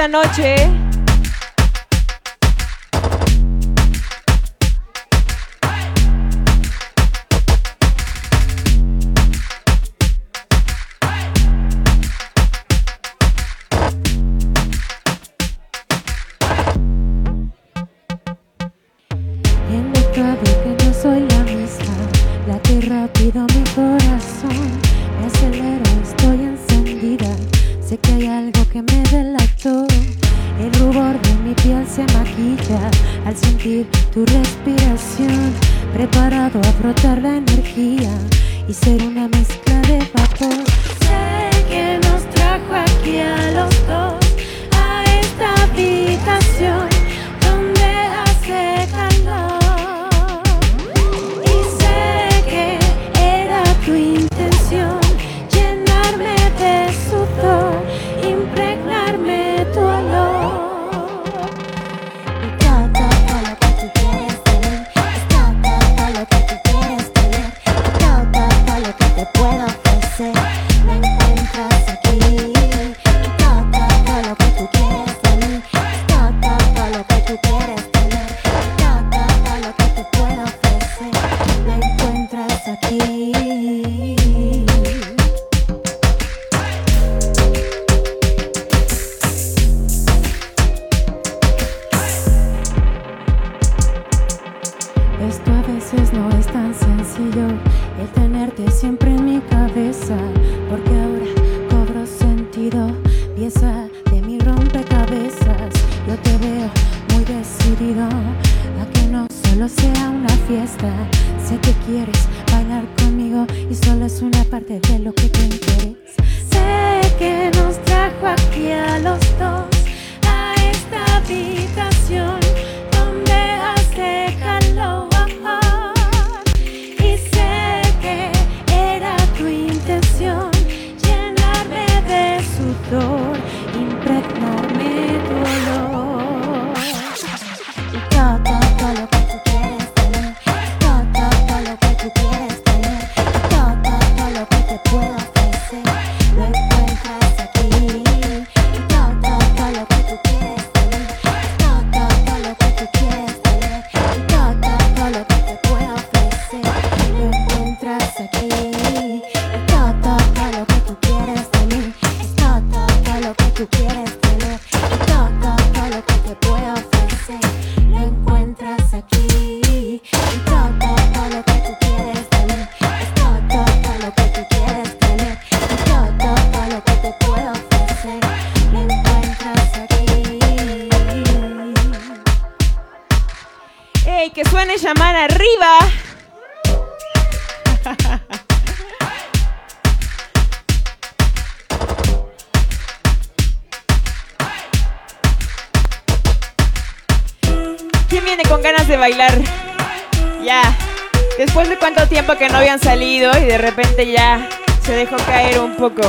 esta noche. quieres. ¿Cómo están esta noche? ya se dejó caer un poco.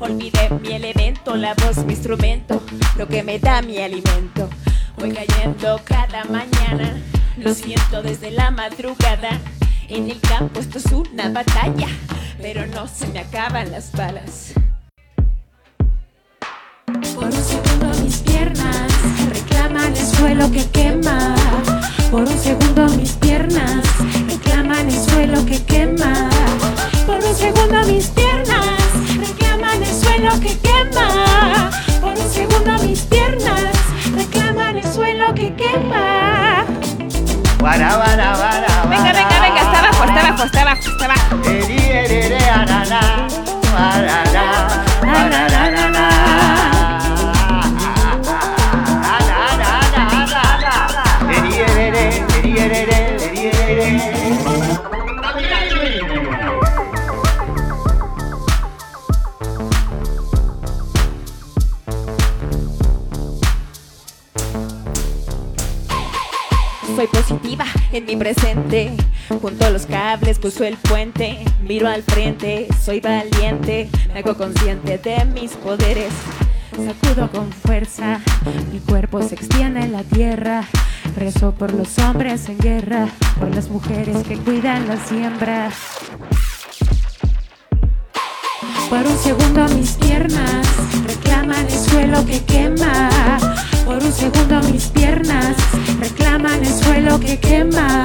Olvidé mi elemento, la voz, mi instrumento, lo que me da mi alimento. Voy cayendo cada mañana, lo siento desde la madrugada. En el campo esto es una batalla, pero no se me acaban las abajo, está abajo, abajo, Junto los cables cruzo el puente. Miro al frente, soy valiente. Me hago consciente de mis poderes. Sacudo con fuerza, mi cuerpo se extiende en la tierra. Rezo por los hombres en guerra, por las mujeres que cuidan la siembra. Por un segundo mis piernas reclaman el suelo que quema. Por un segundo mis piernas reclaman el suelo que quema.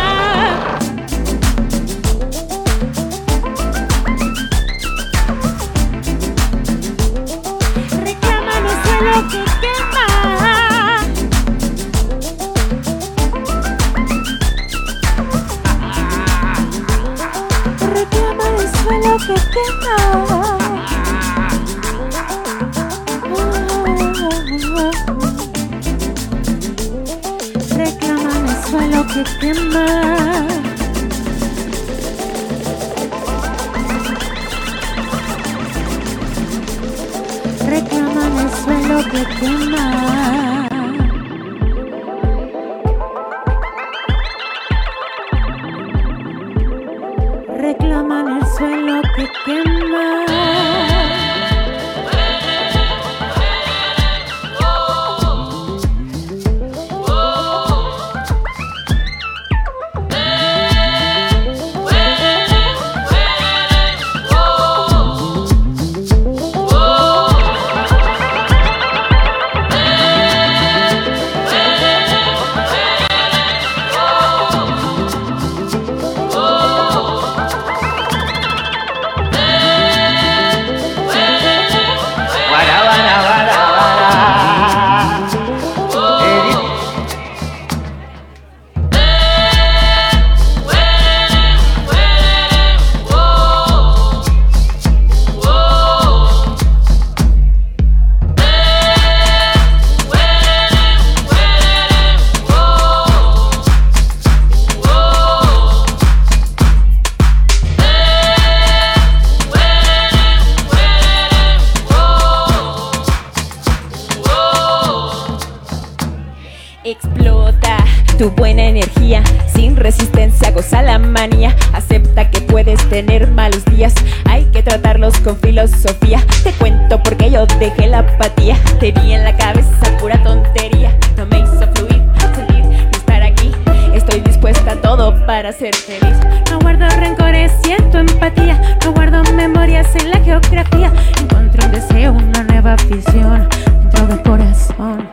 Hay que tratarlos con filosofía. Te cuento porque yo dejé la apatía. Tenía en la cabeza pura tontería. No me hizo fluir, sentir y estar aquí. Estoy dispuesta a todo para ser feliz. No guardo rencores, siento empatía. No guardo memorias en la geografía. Encontré un deseo, una nueva visión dentro del corazón.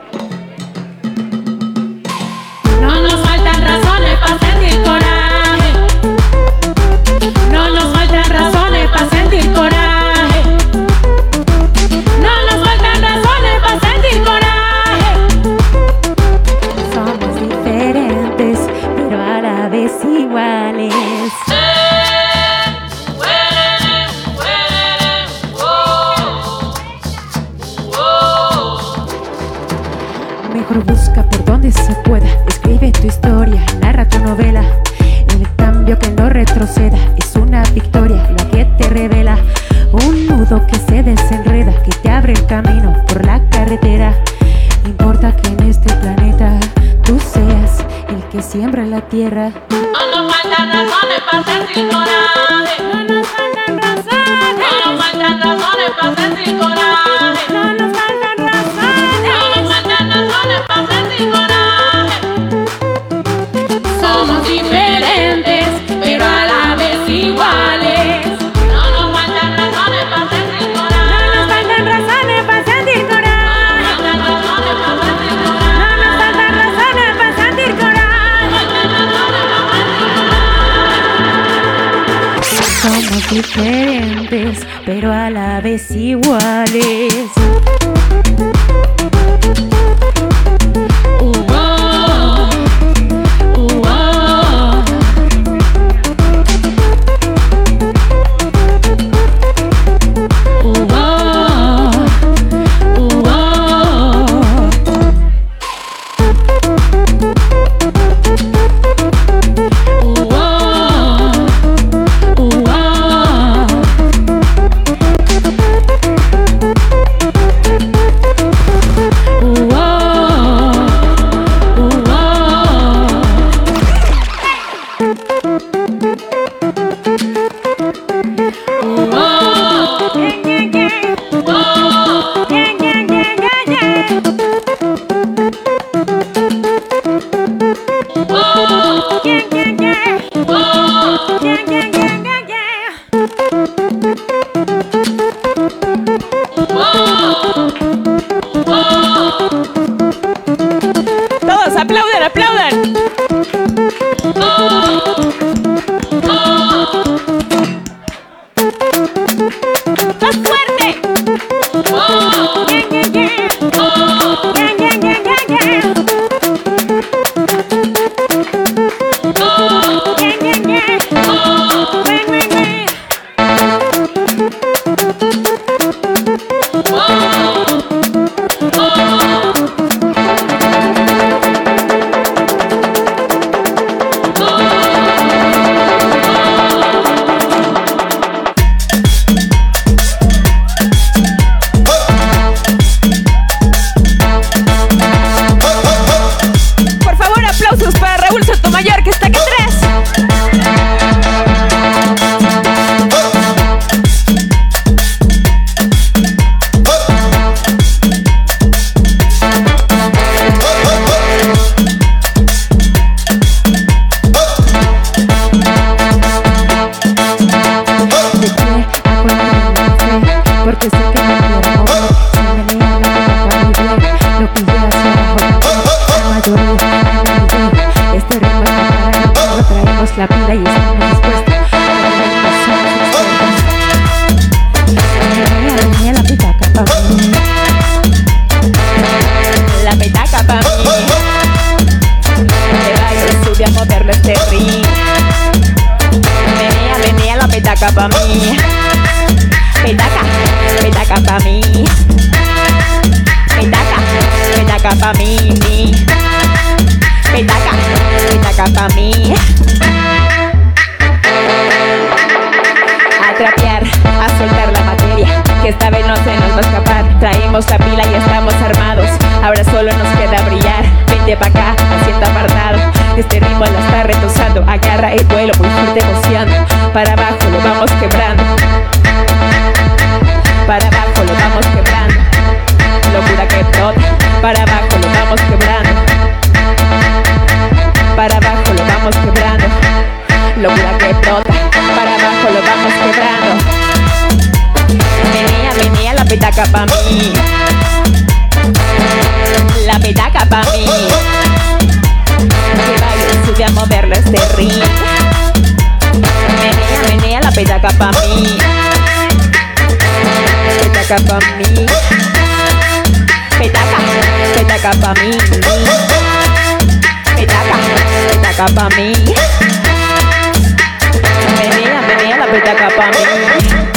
somos diferentes, pero a la vez iguales. No nos faltan razones para sentir coraje. No nos faltan razones para sentir coraje. No nos faltan razones para sentir coraje. Somos diferentes, pero a la vez iguales. reggaetón. Para abajo lo vamos quebrando. Para abajo lo vamos quebrando. Locura que brota. Para abajo lo vamos quebrando. Venía, venía la petaca pa' mí. La petaca pa' mí. Que baile, sube a moverlo este ring. Venía, venía la petaca pa' mí. Petaca pa' mí. Petaca, petaca pa' mí. Petaca, petaca pa' mí. Menea, menea la petaca pa' mí.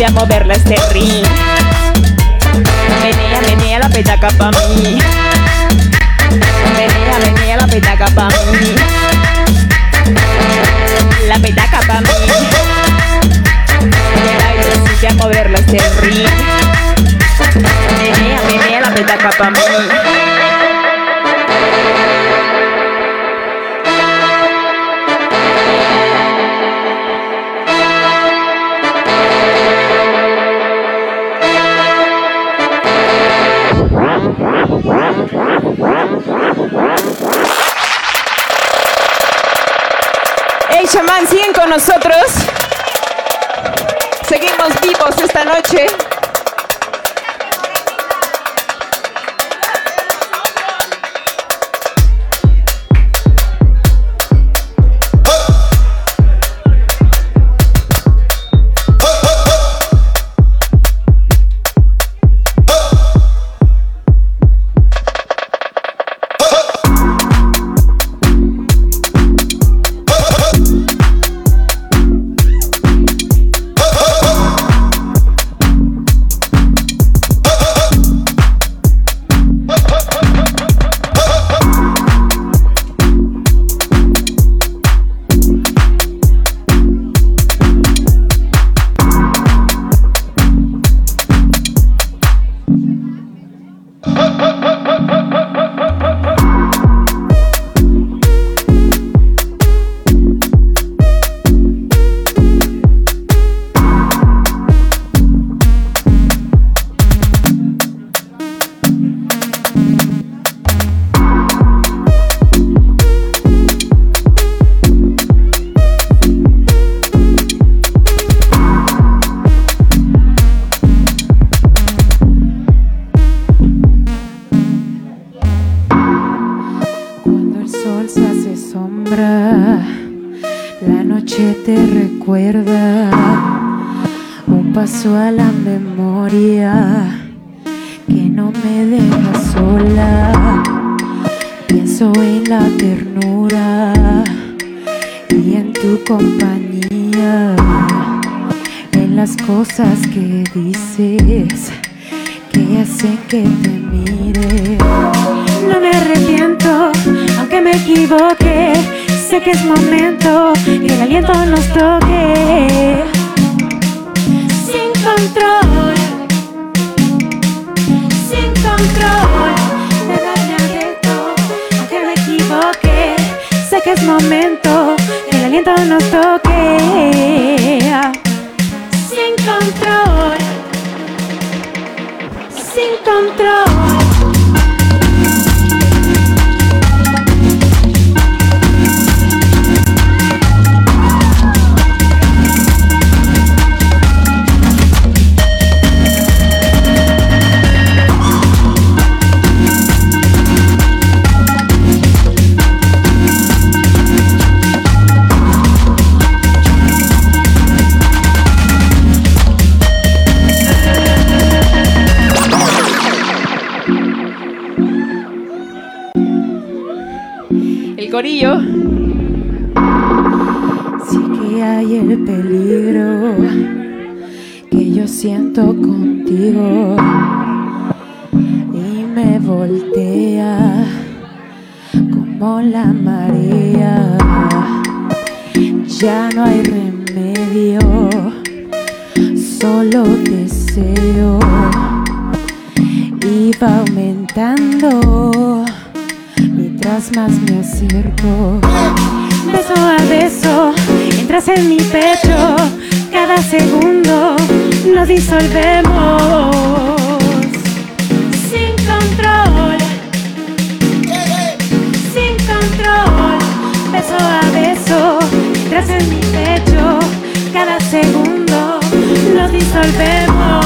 Sube a moverla este ring. Menea, menea la petaca pa' mí. Menea, menea la petaca pa' mí. La petaca pa' mí. Te bailo, sube a moverla este ring. Menea, menea la petaca pa' mí. Chamán, siguen con nosotros. Seguimos vivos esta noche. Me deja sola. Pienso en la ternura y en tu compañía, en las cosas que dices que hacen que te mire. No me arrepiento, aunque me equivoque. Sé que es momento que el aliento nos toque. Sin control, control. Me daña adentro, aunque me equivoque. Sé que es momento que el aliento nos toque. Sin control, sin control. Corillo. Sí que hay el peligro que yo siento contigo y me voltea como la marea. Ya no hay remedio, solo deseo. Y va aumentando mientras más me acerco. Beso a beso, entras en mi pecho. Cada segundo nos disolvemos. Sin control, sin control. Beso a beso, entras en mi pecho. Cada segundo nos disolvemos.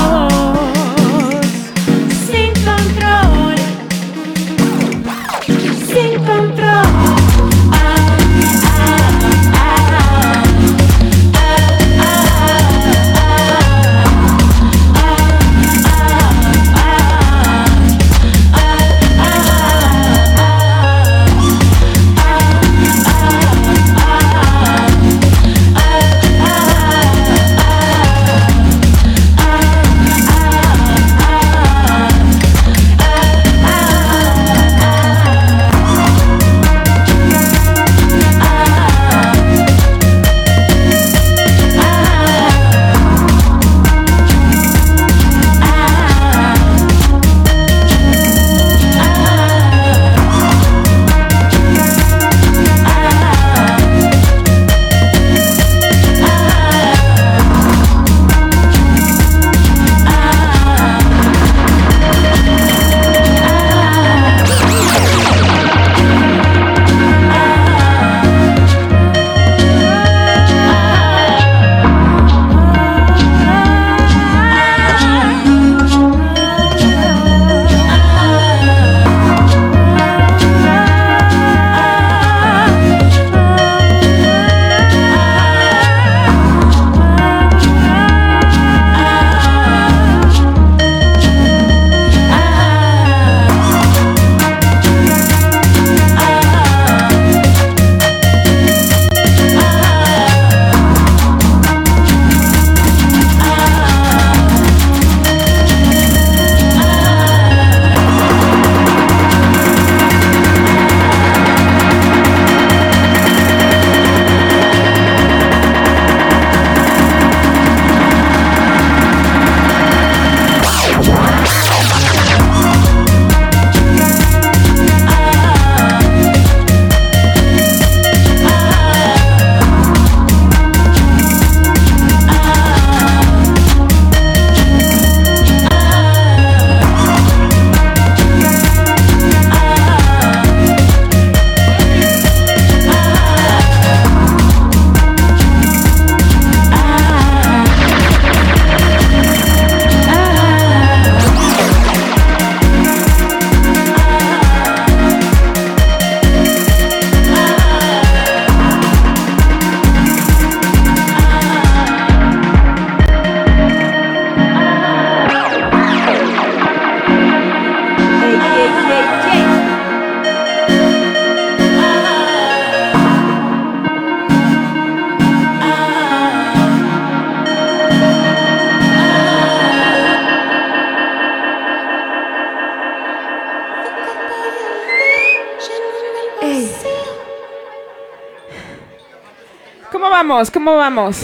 ¿Cómo vamos?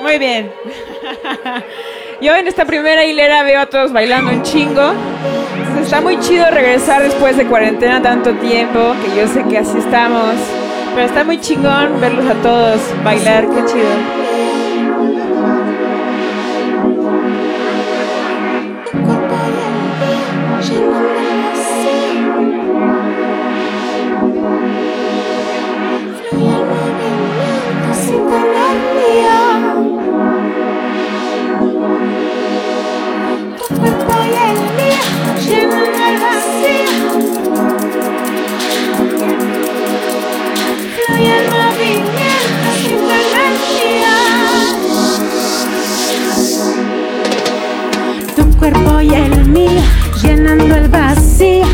Muy bien. Yo en esta primera hilera veo a todos bailando un chingo. Está muy chido regresar después de cuarentena tanto tiempo, que yo sé que así estamos. Pero está muy chingón verlos a todos bailar, qué chido. y el mío, llenando el vacío.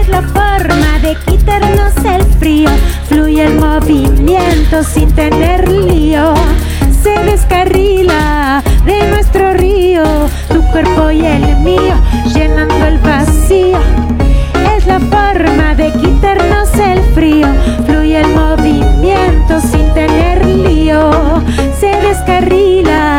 Es la forma de quitarnos el frío. Fluye el movimiento sin tener lío. Se descarrila de nuestro río, tu cuerpo y el mío, llenando el vacío. Es la forma de quitarnos el frío. Fluye el movimiento sin tener lío. Se descarrila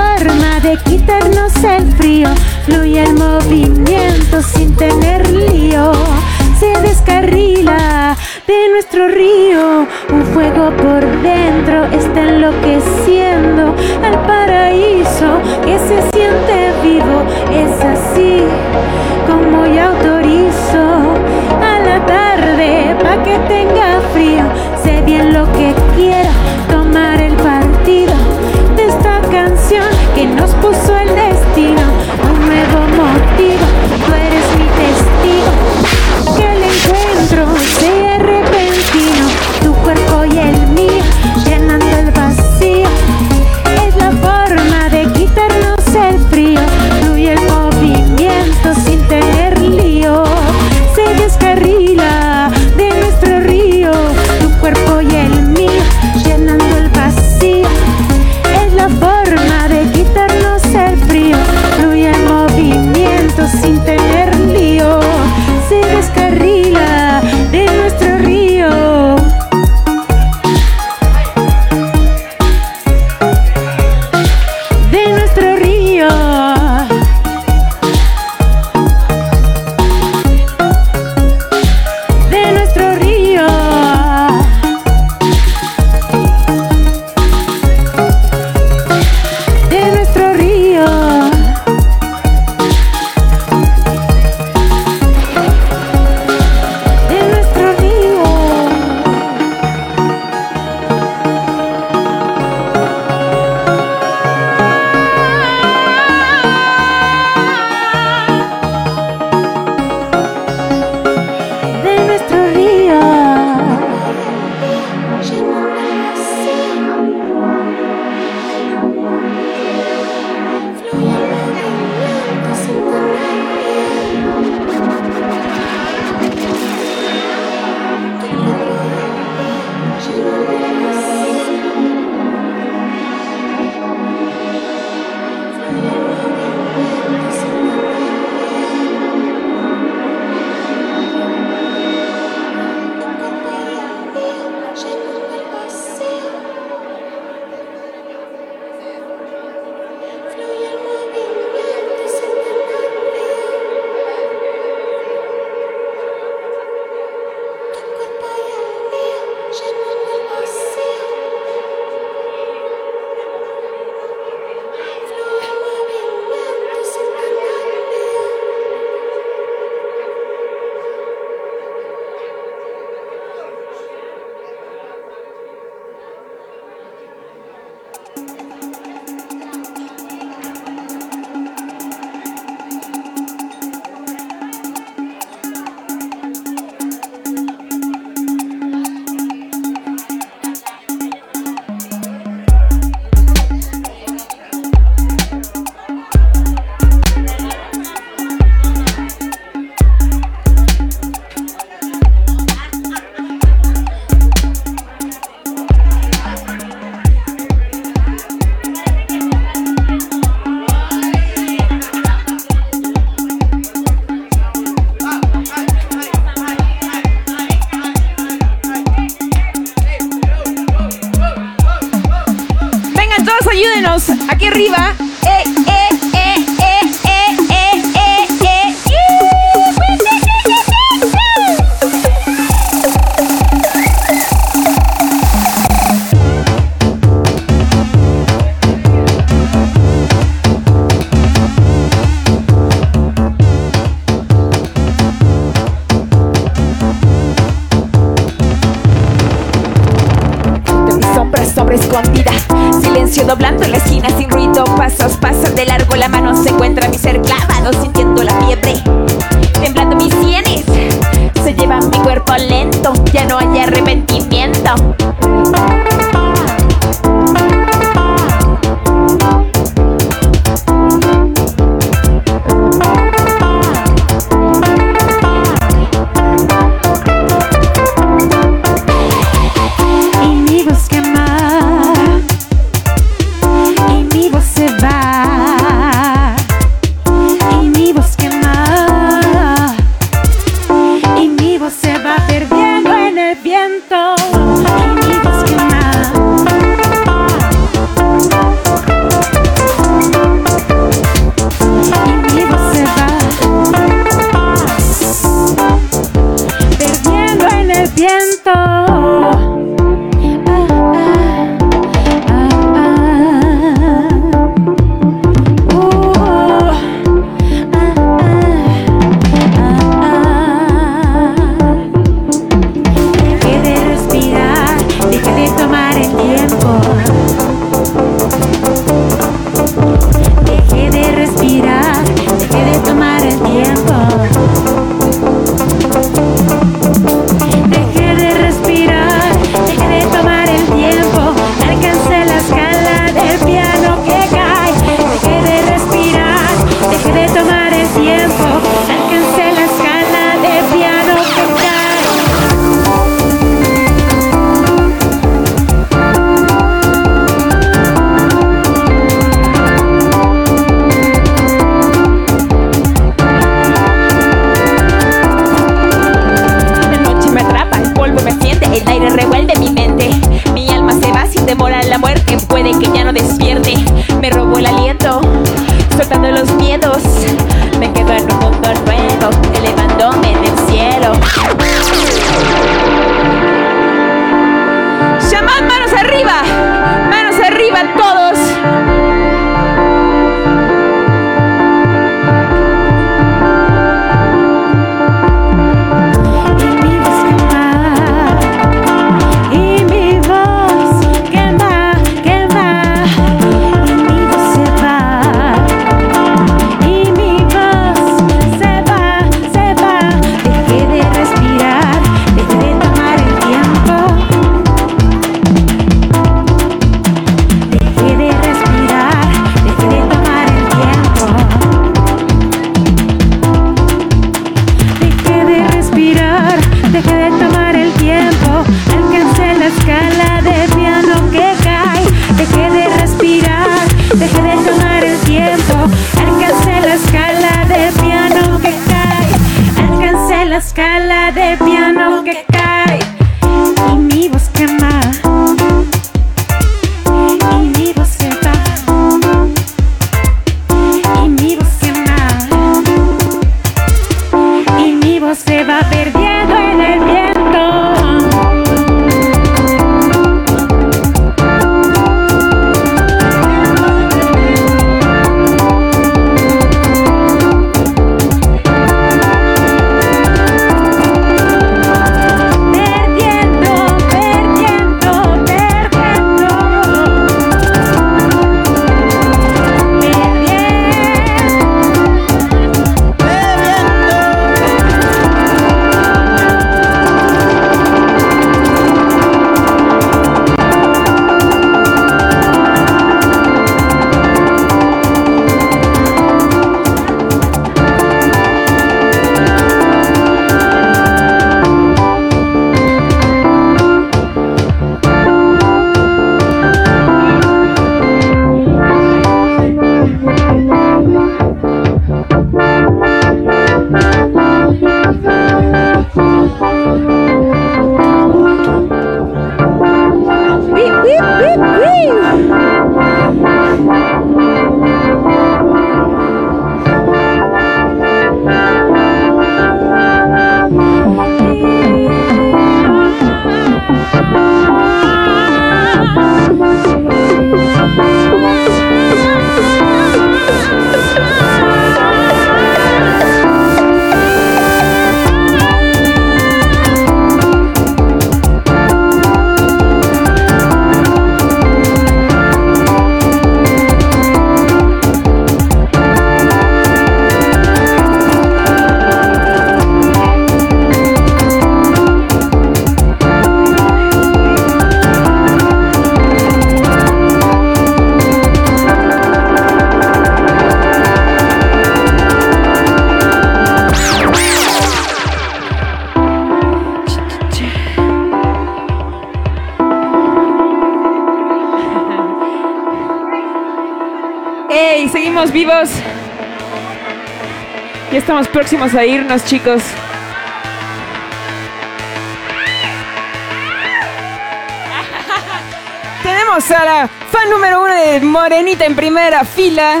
estamos próximos a irnos, chicos. Tenemos a la fan número uno de Morenita en primera fila.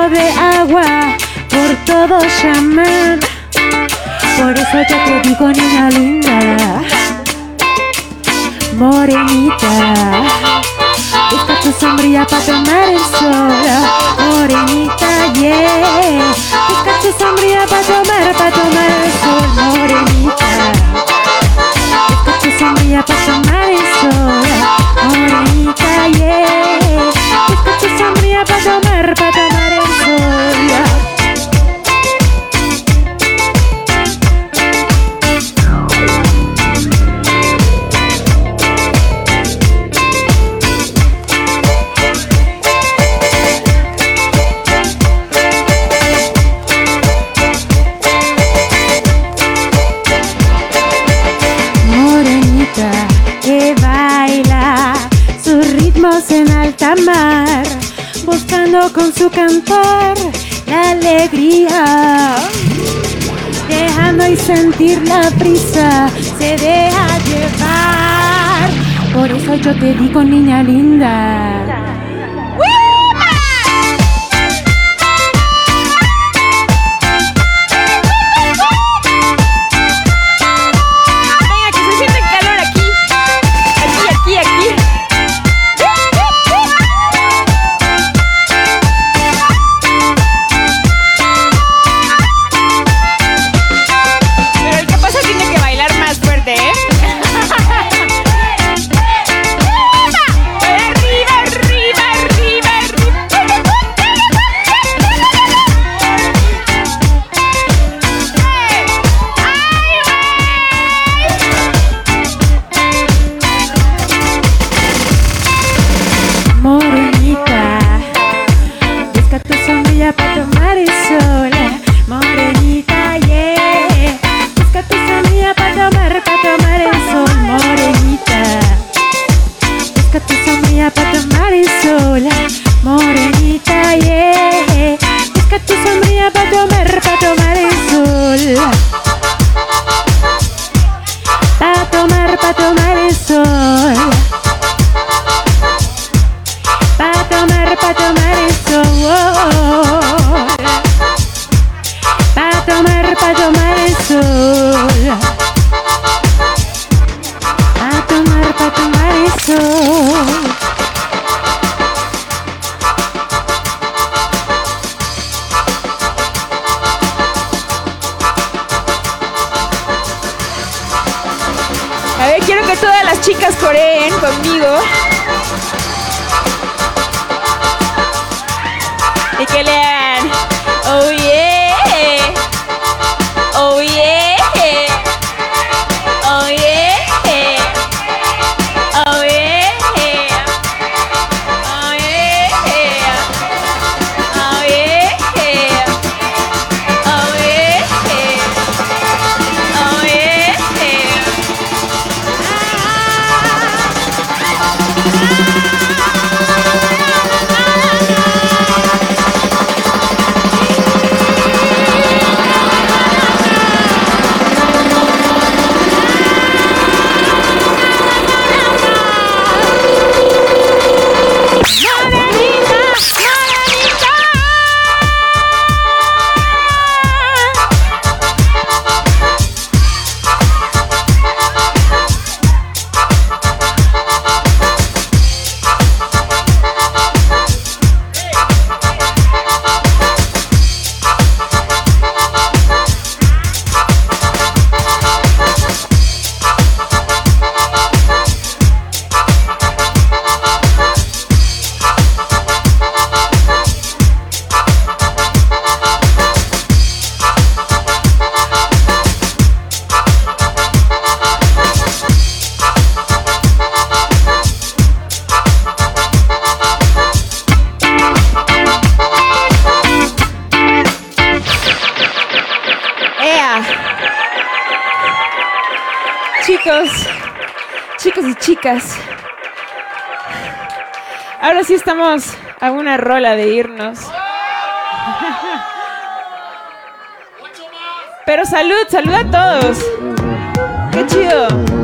de agua por todo chamán. Por eso yo te digo, niña linda, morenita, busca tu para tomar el sol. Morenita, yeah, busca tu para tomar, para tomar el sol. Morenita, busca tu sombría para tomar el sol. Morenita, yeah, busca tu para tomar, para tomar Oh. Con su cantar la alegría. Dejando y sentir la prisa, se deja llevar. Por eso yo te digo, niña linda. Chicas, ahora sí estamos a una rola de irnos. Pero salud, salud a todos. ¡Qué chido!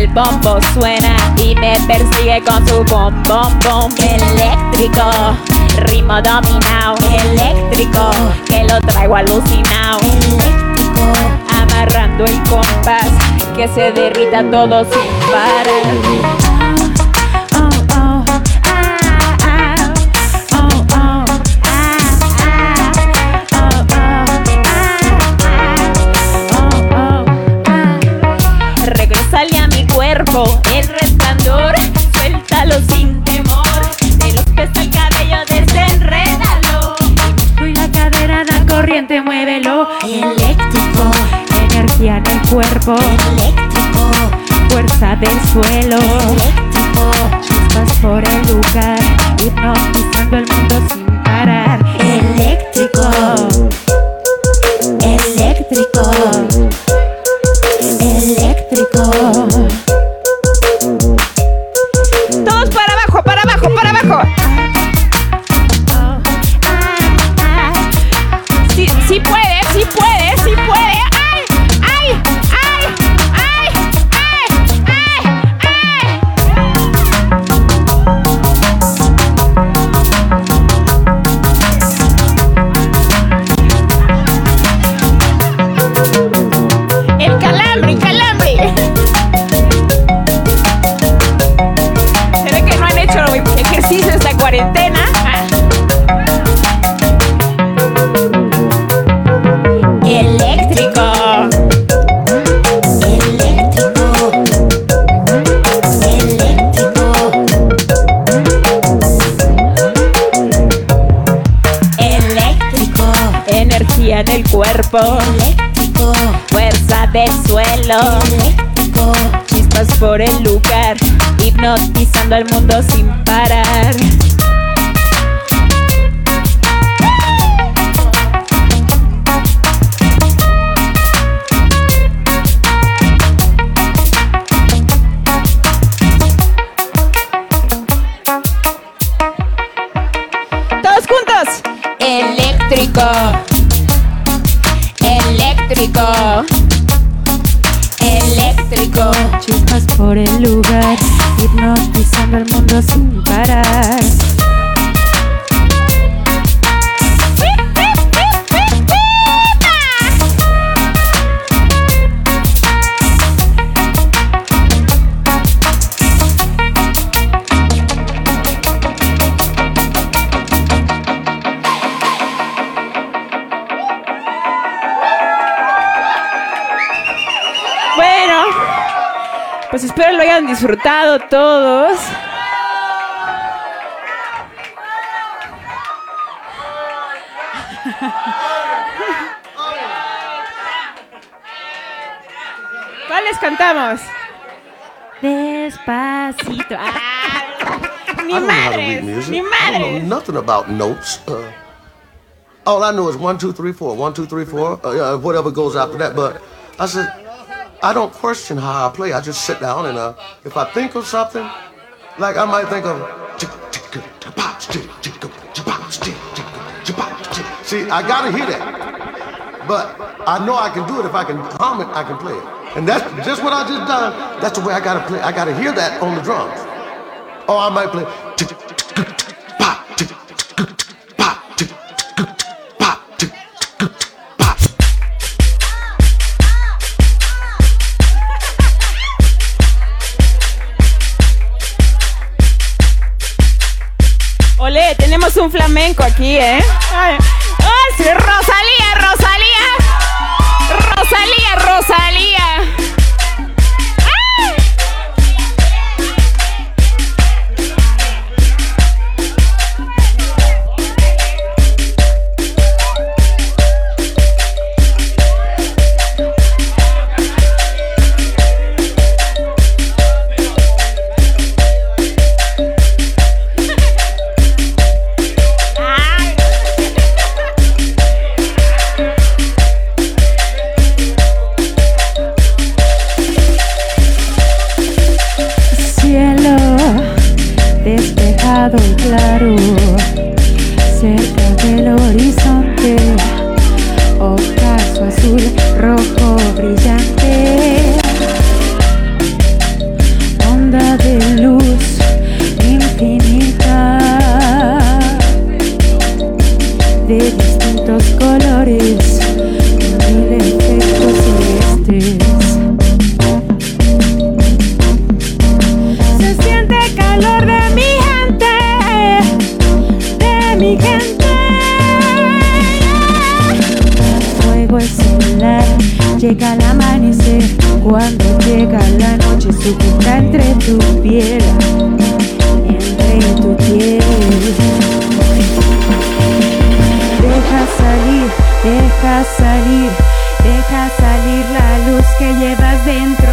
El bombo suena y me persigue con su bom bom bom. Eléctrico, ritmo dominado. Eléctrico, que lo traigo alucinado. Amarrando el compás que se derrita todo sin parar. Cuerpo. Eléctrico, fuerza del suelo. Eléctrico, por el lugar, hipnotizando el mundo sin Chispas por el lugar. Hipnotizando al mundo sin parar. Disfrutado todos. ¿Cuáles cantamos? Despacito. Ah, ni I don't know how to read madres, music. ni I don't madres. know nothing about notes. Uh, all I know is one, two, three, four, one, two, three, four, uh, whatever goes after that. But I said, I don't question how I play. I just sit down and uh, if I think of something, like I might think of. See, I gotta hear that. But I know I can do it if I can hum it, I can play it. And that's just what I just done. That's the way I gotta play. I gotta hear that on the drums. Or I might play. Un flamenco aquí, ¿eh? Llega el amanecer. Cuando llega la noche, sujeta entre tu piel, entre tu piel. Deja salir, deja salir, deja salir la luz que llevas dentro.